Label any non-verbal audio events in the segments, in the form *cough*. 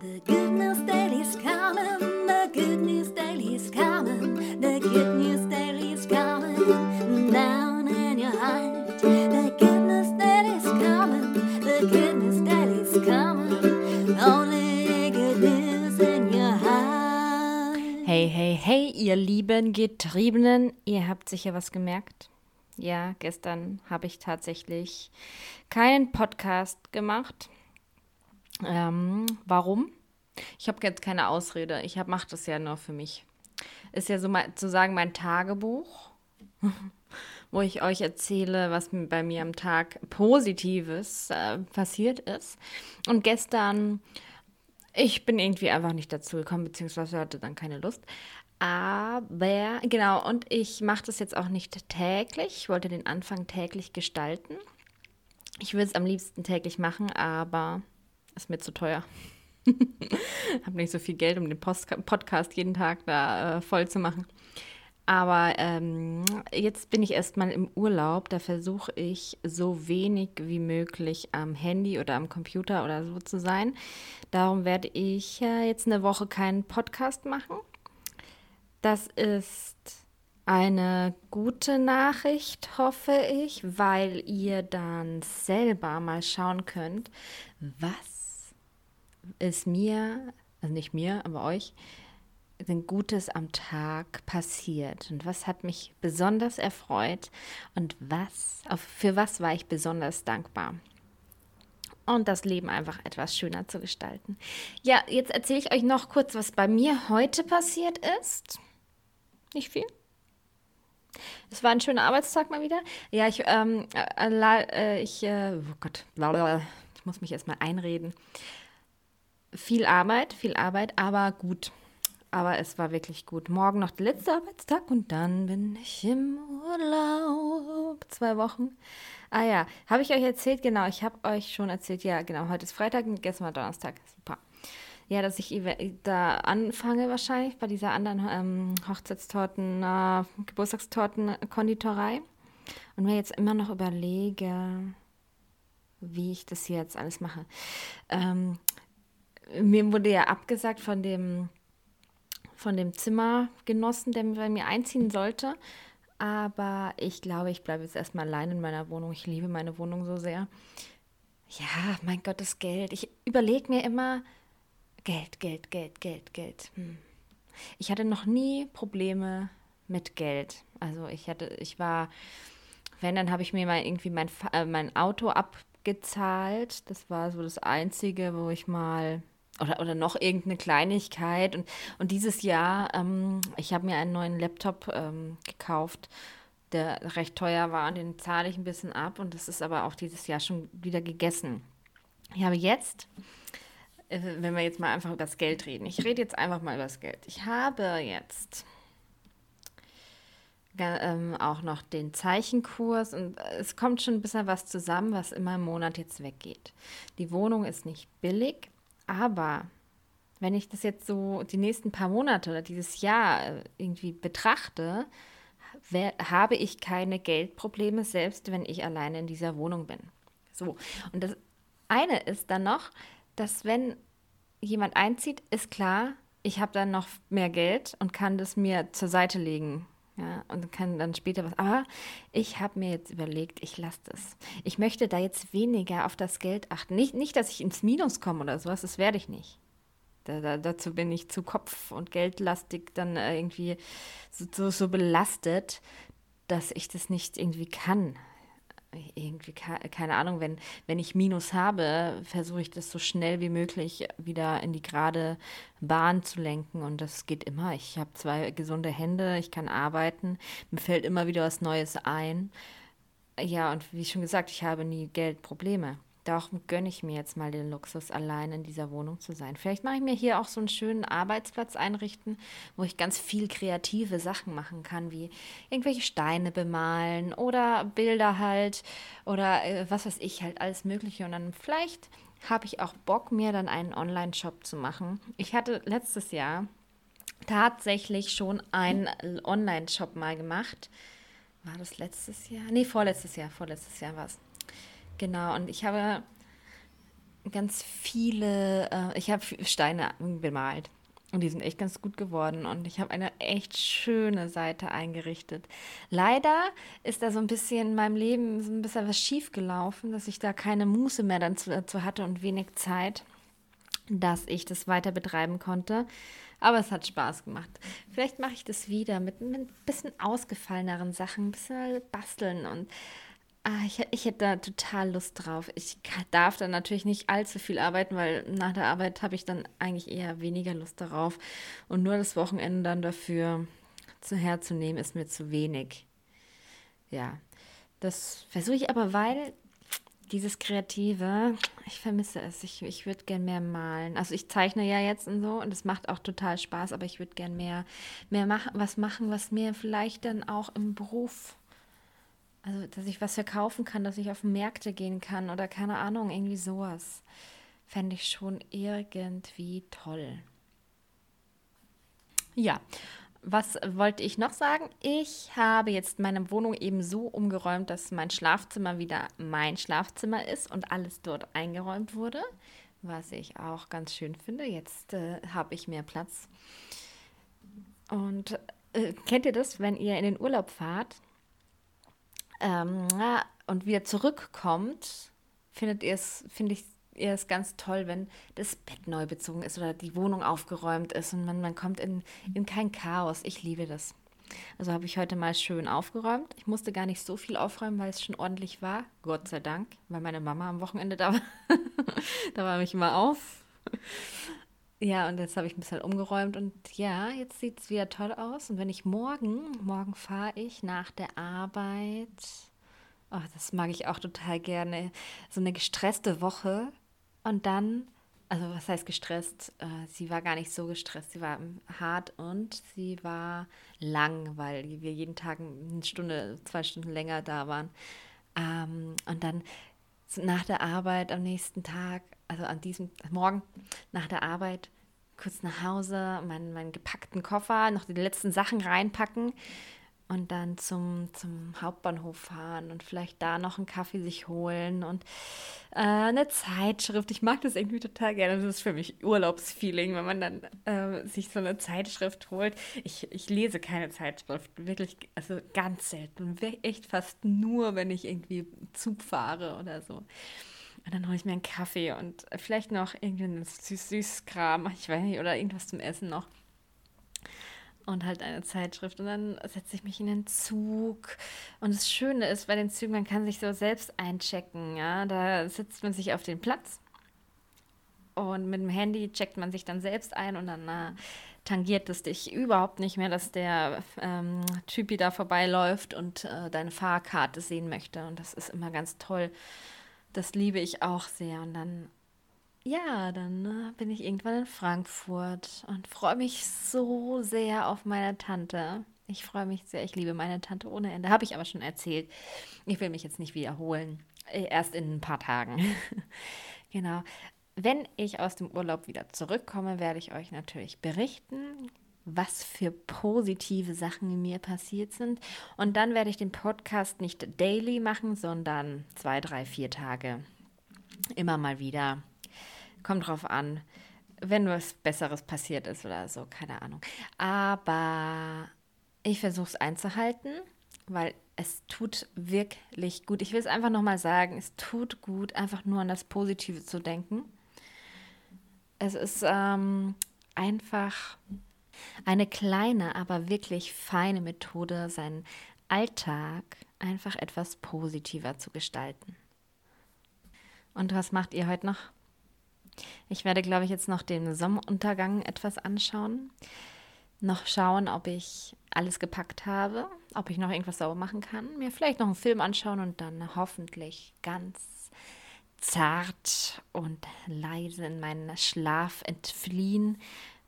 The good news daily's coming, the good news daily's coming, the good news daily's coming down in your heart. The good news daily's coming, the good news daily's coming, only good news in your heart. Hey, hey, hey, ihr lieben Getriebenen, ihr habt sicher was gemerkt. Ja, gestern habe ich tatsächlich keinen Podcast gemacht. Ähm, warum? Ich habe jetzt keine Ausrede. Ich mache das ja nur für mich. Ist ja so mal, sozusagen mein Tagebuch, *laughs* wo ich euch erzähle, was bei mir am Tag Positives äh, passiert ist. Und gestern, ich bin irgendwie einfach nicht dazu gekommen, beziehungsweise hatte dann keine Lust. Aber, genau, und ich mache das jetzt auch nicht täglich. Ich wollte den Anfang täglich gestalten. Ich würde es am liebsten täglich machen, aber ist mir zu teuer. *laughs* habe nicht so viel Geld, um den Post Podcast jeden Tag da äh, voll zu machen. Aber ähm, jetzt bin ich erstmal im Urlaub. Da versuche ich so wenig wie möglich am Handy oder am Computer oder so zu sein. Darum werde ich äh, jetzt eine Woche keinen Podcast machen. Das ist eine gute Nachricht, hoffe ich, weil ihr dann selber mal schauen könnt, was ist mir, also nicht mir, aber euch, denn Gutes am Tag passiert und was hat mich besonders erfreut und was, für was war ich besonders dankbar. Und das Leben einfach etwas schöner zu gestalten. Ja, jetzt erzähle ich euch noch kurz, was bei mir heute passiert ist. Nicht viel. Es war ein schöner Arbeitstag mal wieder. Ja, ich, ähm, äh, äh ich, äh, oh Gott, ich muss mich erstmal einreden viel Arbeit, viel Arbeit, aber gut. Aber es war wirklich gut. Morgen noch der letzte Arbeitstag und dann bin ich im Urlaub. Zwei Wochen. Ah ja, habe ich euch erzählt? Genau, ich habe euch schon erzählt. Ja, genau, heute ist Freitag und gestern war Donnerstag. Super. Ja, dass ich da anfange wahrscheinlich bei dieser anderen ähm, Hochzeitstorten, äh, Geburtstagstorten-Konditorei. Und mir jetzt immer noch überlege, wie ich das jetzt alles mache. Ähm, mir wurde ja abgesagt von dem, von dem Zimmergenossen, der bei mir einziehen sollte. Aber ich glaube, ich bleibe jetzt erstmal allein in meiner Wohnung. Ich liebe meine Wohnung so sehr. Ja, mein Gott, das Geld. Ich überlege mir immer, Geld, Geld, Geld, Geld, Geld. Hm. Ich hatte noch nie Probleme mit Geld. Also ich hatte, ich war, wenn, dann habe ich mir mal irgendwie mein, äh, mein Auto abgezahlt. Das war so das Einzige, wo ich mal oder, oder noch irgendeine Kleinigkeit. Und, und dieses Jahr, ähm, ich habe mir einen neuen Laptop ähm, gekauft, der recht teuer war und den zahle ich ein bisschen ab. Und das ist aber auch dieses Jahr schon wieder gegessen. Ich habe jetzt, äh, wenn wir jetzt mal einfach über das Geld reden, ich rede jetzt einfach mal über das Geld. Ich habe jetzt ähm, auch noch den Zeichenkurs und es kommt schon ein bisschen was zusammen, was immer im Monat jetzt weggeht. Die Wohnung ist nicht billig, aber wenn ich das jetzt so die nächsten paar Monate oder dieses Jahr äh, irgendwie betrachte, habe ich keine Geldprobleme, selbst wenn ich alleine in dieser Wohnung bin. So. Und das eine ist dann noch, dass wenn jemand einzieht, ist klar, ich habe dann noch mehr Geld und kann das mir zur Seite legen. Ja, und kann dann später was. Aber ich habe mir jetzt überlegt, ich lasse das. Ich möchte da jetzt weniger auf das Geld achten. Nicht, nicht dass ich ins Minus komme oder sowas, das werde ich nicht. Da, da, dazu bin ich zu kopf- und geldlastig dann irgendwie so, so, so belastet, dass ich das nicht irgendwie kann irgendwie, keine Ahnung, wenn, wenn ich Minus habe, versuche ich das so schnell wie möglich wieder in die gerade Bahn zu lenken. Und das geht immer. Ich habe zwei gesunde Hände, ich kann arbeiten, mir fällt immer wieder was Neues ein. Ja, und wie schon gesagt, ich habe nie Geldprobleme. Darum gönne ich mir jetzt mal den Luxus, allein in dieser Wohnung zu sein. Vielleicht mache ich mir hier auch so einen schönen Arbeitsplatz einrichten, wo ich ganz viel kreative Sachen machen kann, wie irgendwelche Steine bemalen oder Bilder halt oder äh, was weiß ich halt, alles Mögliche. Und dann vielleicht habe ich auch Bock, mir dann einen Online-Shop zu machen. Ich hatte letztes Jahr tatsächlich schon einen Online-Shop mal gemacht. War das letztes Jahr? Nee, vorletztes Jahr. Vorletztes Jahr war es. Genau, und ich habe ganz viele, äh, ich habe Steine bemalt. Und die sind echt ganz gut geworden. Und ich habe eine echt schöne Seite eingerichtet. Leider ist da so ein bisschen in meinem Leben so ein bisschen was schief gelaufen, dass ich da keine Muße mehr dazu hatte und wenig Zeit, dass ich das weiter betreiben konnte. Aber es hat Spaß gemacht. Vielleicht mache ich das wieder mit, mit ein bisschen ausgefalleneren Sachen, ein bisschen basteln und Ah, ich, ich hätte da total Lust drauf. Ich darf dann natürlich nicht allzu viel arbeiten, weil nach der Arbeit habe ich dann eigentlich eher weniger Lust darauf. Und nur das Wochenende dann dafür zu herzunehmen, ist mir zu wenig. Ja, das versuche ich aber, weil dieses Kreative, ich vermisse es. Ich, ich würde gern mehr malen. Also ich zeichne ja jetzt und so und es macht auch total Spaß, aber ich würde gern mehr, mehr machen, was machen, was mir vielleicht dann auch im Beruf also, dass ich was verkaufen kann, dass ich auf Märkte gehen kann oder keine Ahnung, irgendwie sowas. Fände ich schon irgendwie toll. Ja, was wollte ich noch sagen? Ich habe jetzt meine Wohnung eben so umgeräumt, dass mein Schlafzimmer wieder mein Schlafzimmer ist und alles dort eingeräumt wurde, was ich auch ganz schön finde. Jetzt äh, habe ich mehr Platz. Und äh, kennt ihr das, wenn ihr in den Urlaub fahrt ähm, und wieder zurückkommt, findet ihr es, finde ich ihr es ganz toll, wenn das Bett neu bezogen ist oder die Wohnung aufgeräumt ist und man, man kommt in, in kein Chaos. Ich liebe das. Also habe ich heute mal schön aufgeräumt. Ich musste gar nicht so viel aufräumen, weil es schon ordentlich war. Gott sei Dank, weil meine Mama am Wochenende da war. *laughs* da war ich immer auf. Ja, und jetzt habe ich ein bisschen umgeräumt und ja, jetzt sieht es wieder toll aus. Und wenn ich morgen, morgen fahre ich nach der Arbeit, oh, das mag ich auch total gerne, so eine gestresste Woche und dann, also was heißt gestresst? Äh, sie war gar nicht so gestresst, sie war hart und sie war lang, weil wir jeden Tag eine Stunde, zwei Stunden länger da waren. Ähm, und dann nach der Arbeit am nächsten Tag, also an diesem Morgen nach der Arbeit, kurz nach Hause, meinen, meinen gepackten Koffer, noch die letzten Sachen reinpacken und dann zum, zum Hauptbahnhof fahren und vielleicht da noch einen Kaffee sich holen und äh, eine Zeitschrift. Ich mag das irgendwie total gerne. Das ist für mich Urlaubsfeeling, wenn man dann äh, sich so eine Zeitschrift holt. Ich, ich lese keine Zeitschrift, wirklich, also ganz selten. Echt fast nur, wenn ich irgendwie Zug fahre oder so. Und dann hole ich mir einen Kaffee und vielleicht noch irgendeinen Süß-Süß-Kram, ich weiß nicht, oder irgendwas zum Essen noch und halt eine Zeitschrift. Und dann setze ich mich in den Zug. Und das Schöne ist bei den Zügen, man kann sich so selbst einchecken. Ja? Da sitzt man sich auf den Platz und mit dem Handy checkt man sich dann selbst ein und dann äh, tangiert es dich überhaupt nicht mehr, dass der ähm, Typi da vorbeiläuft und äh, deine Fahrkarte sehen möchte. Und das ist immer ganz toll. Das liebe ich auch sehr. Und dann ja, dann äh, bin ich irgendwann in Frankfurt und freue mich so sehr auf meine Tante. Ich freue mich sehr, ich liebe meine Tante ohne Ende. Habe ich aber schon erzählt. Ich will mich jetzt nicht wiederholen. Äh, erst in ein paar Tagen. *laughs* genau. Wenn ich aus dem Urlaub wieder zurückkomme, werde ich euch natürlich berichten, was für positive Sachen mir passiert sind. Und dann werde ich den Podcast nicht daily machen, sondern zwei, drei, vier Tage. Immer mal wieder Kommt drauf an, wenn was Besseres passiert ist oder so, keine Ahnung. Aber ich versuche es einzuhalten, weil es tut wirklich gut. Ich will es einfach nochmal sagen, es tut gut, einfach nur an das Positive zu denken. Es ist ähm, einfach eine kleine, aber wirklich feine Methode, seinen Alltag einfach etwas positiver zu gestalten. Und was macht ihr heute noch? Ich werde, glaube ich, jetzt noch den Sonnenuntergang etwas anschauen. Noch schauen, ob ich alles gepackt habe, ob ich noch irgendwas sauber machen kann. Mir vielleicht noch einen Film anschauen und dann hoffentlich ganz zart und leise in meinen Schlaf entfliehen,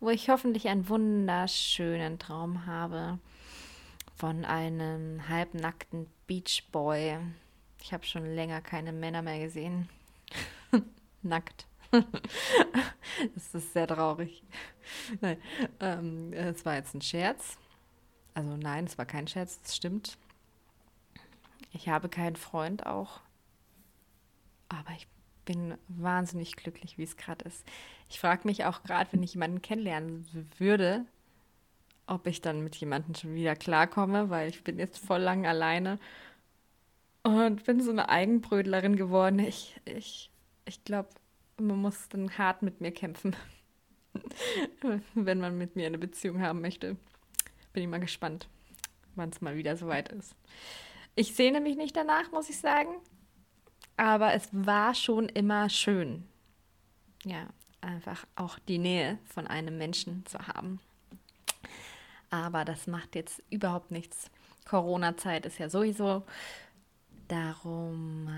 wo ich hoffentlich einen wunderschönen Traum habe von einem halbnackten Beachboy. Ich habe schon länger keine Männer mehr gesehen. *laughs* Nackt. *laughs* das ist sehr traurig. Nein, ähm, es war jetzt ein Scherz. Also nein, es war kein Scherz, das stimmt. Ich habe keinen Freund auch. Aber ich bin wahnsinnig glücklich, wie es gerade ist. Ich frage mich auch gerade, wenn ich jemanden kennenlernen würde, ob ich dann mit jemandem schon wieder klarkomme, weil ich bin jetzt voll lang alleine und bin so eine Eigenbrödlerin geworden. Ich, ich, ich glaube, man muss dann hart mit mir kämpfen, *laughs* wenn man mit mir eine Beziehung haben möchte. Bin ich mal gespannt, wann es mal wieder soweit ist. Ich sehne mich nicht danach, muss ich sagen. Aber es war schon immer schön. Ja, einfach auch die Nähe von einem Menschen zu haben. Aber das macht jetzt überhaupt nichts. Corona-Zeit ist ja sowieso. Darum,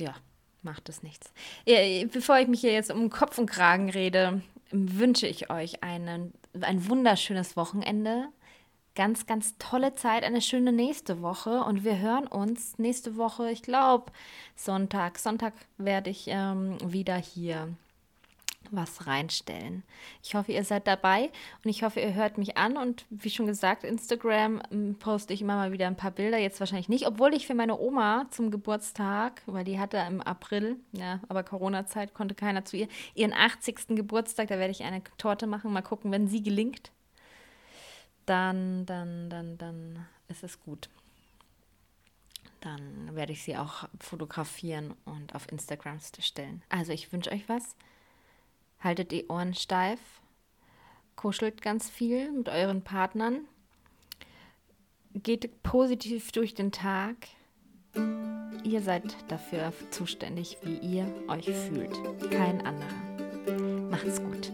ja, macht es nichts. Bevor ich mich hier jetzt um Kopf und Kragen rede, wünsche ich euch einen, ein wunderschönes Wochenende. Ganz, ganz tolle Zeit, eine schöne nächste Woche und wir hören uns nächste Woche, ich glaube, Sonntag. Sonntag werde ich ähm, wieder hier was reinstellen. Ich hoffe, ihr seid dabei und ich hoffe, ihr hört mich an. Und wie schon gesagt, Instagram ähm, poste ich immer mal wieder ein paar Bilder. Jetzt wahrscheinlich nicht, obwohl ich für meine Oma zum Geburtstag, weil die hatte im April, ja, aber Corona-Zeit konnte keiner zu ihr, ihren 80. Geburtstag, da werde ich eine Torte machen. Mal gucken, wenn sie gelingt, dann, dann, dann, dann ist es gut. Dann werde ich sie auch fotografieren und auf Instagram stellen. Also ich wünsche euch was. Haltet die Ohren steif, kuschelt ganz viel mit euren Partnern, geht positiv durch den Tag. Ihr seid dafür zuständig, wie ihr euch fühlt, kein anderer. Macht's gut.